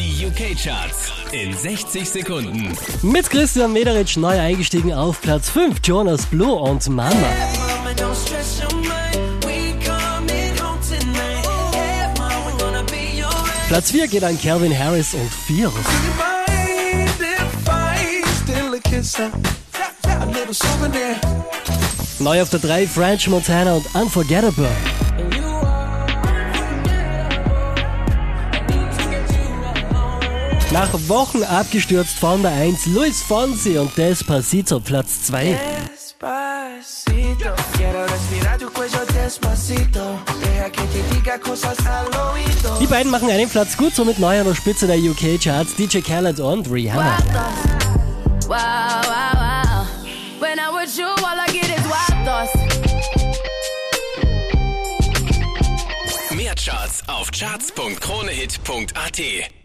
Die UK-Charts in 60 Sekunden. Mit Christian Mederitsch neu eingestiegen auf Platz 5, Jonas Blue und Mama. Platz 4 geht an Calvin Harris und souvenir. Neu auf der 3, French Montana und Unforgettable. Nach Wochen abgestürzt von der 1, Luis Fonsi und Despacito Platz 2. Despacito, quiero respirar tu cuello despacito. Deja que te diga cosas al oído. Die beiden machen einen Platz gut, somit neu an der Spitze der UK-Charts DJ Khaled und Rihanna. Wow, wow, wow. When I'm with you, all I get is wild thoughts. Mehr Charts auf charts.kronehit.at.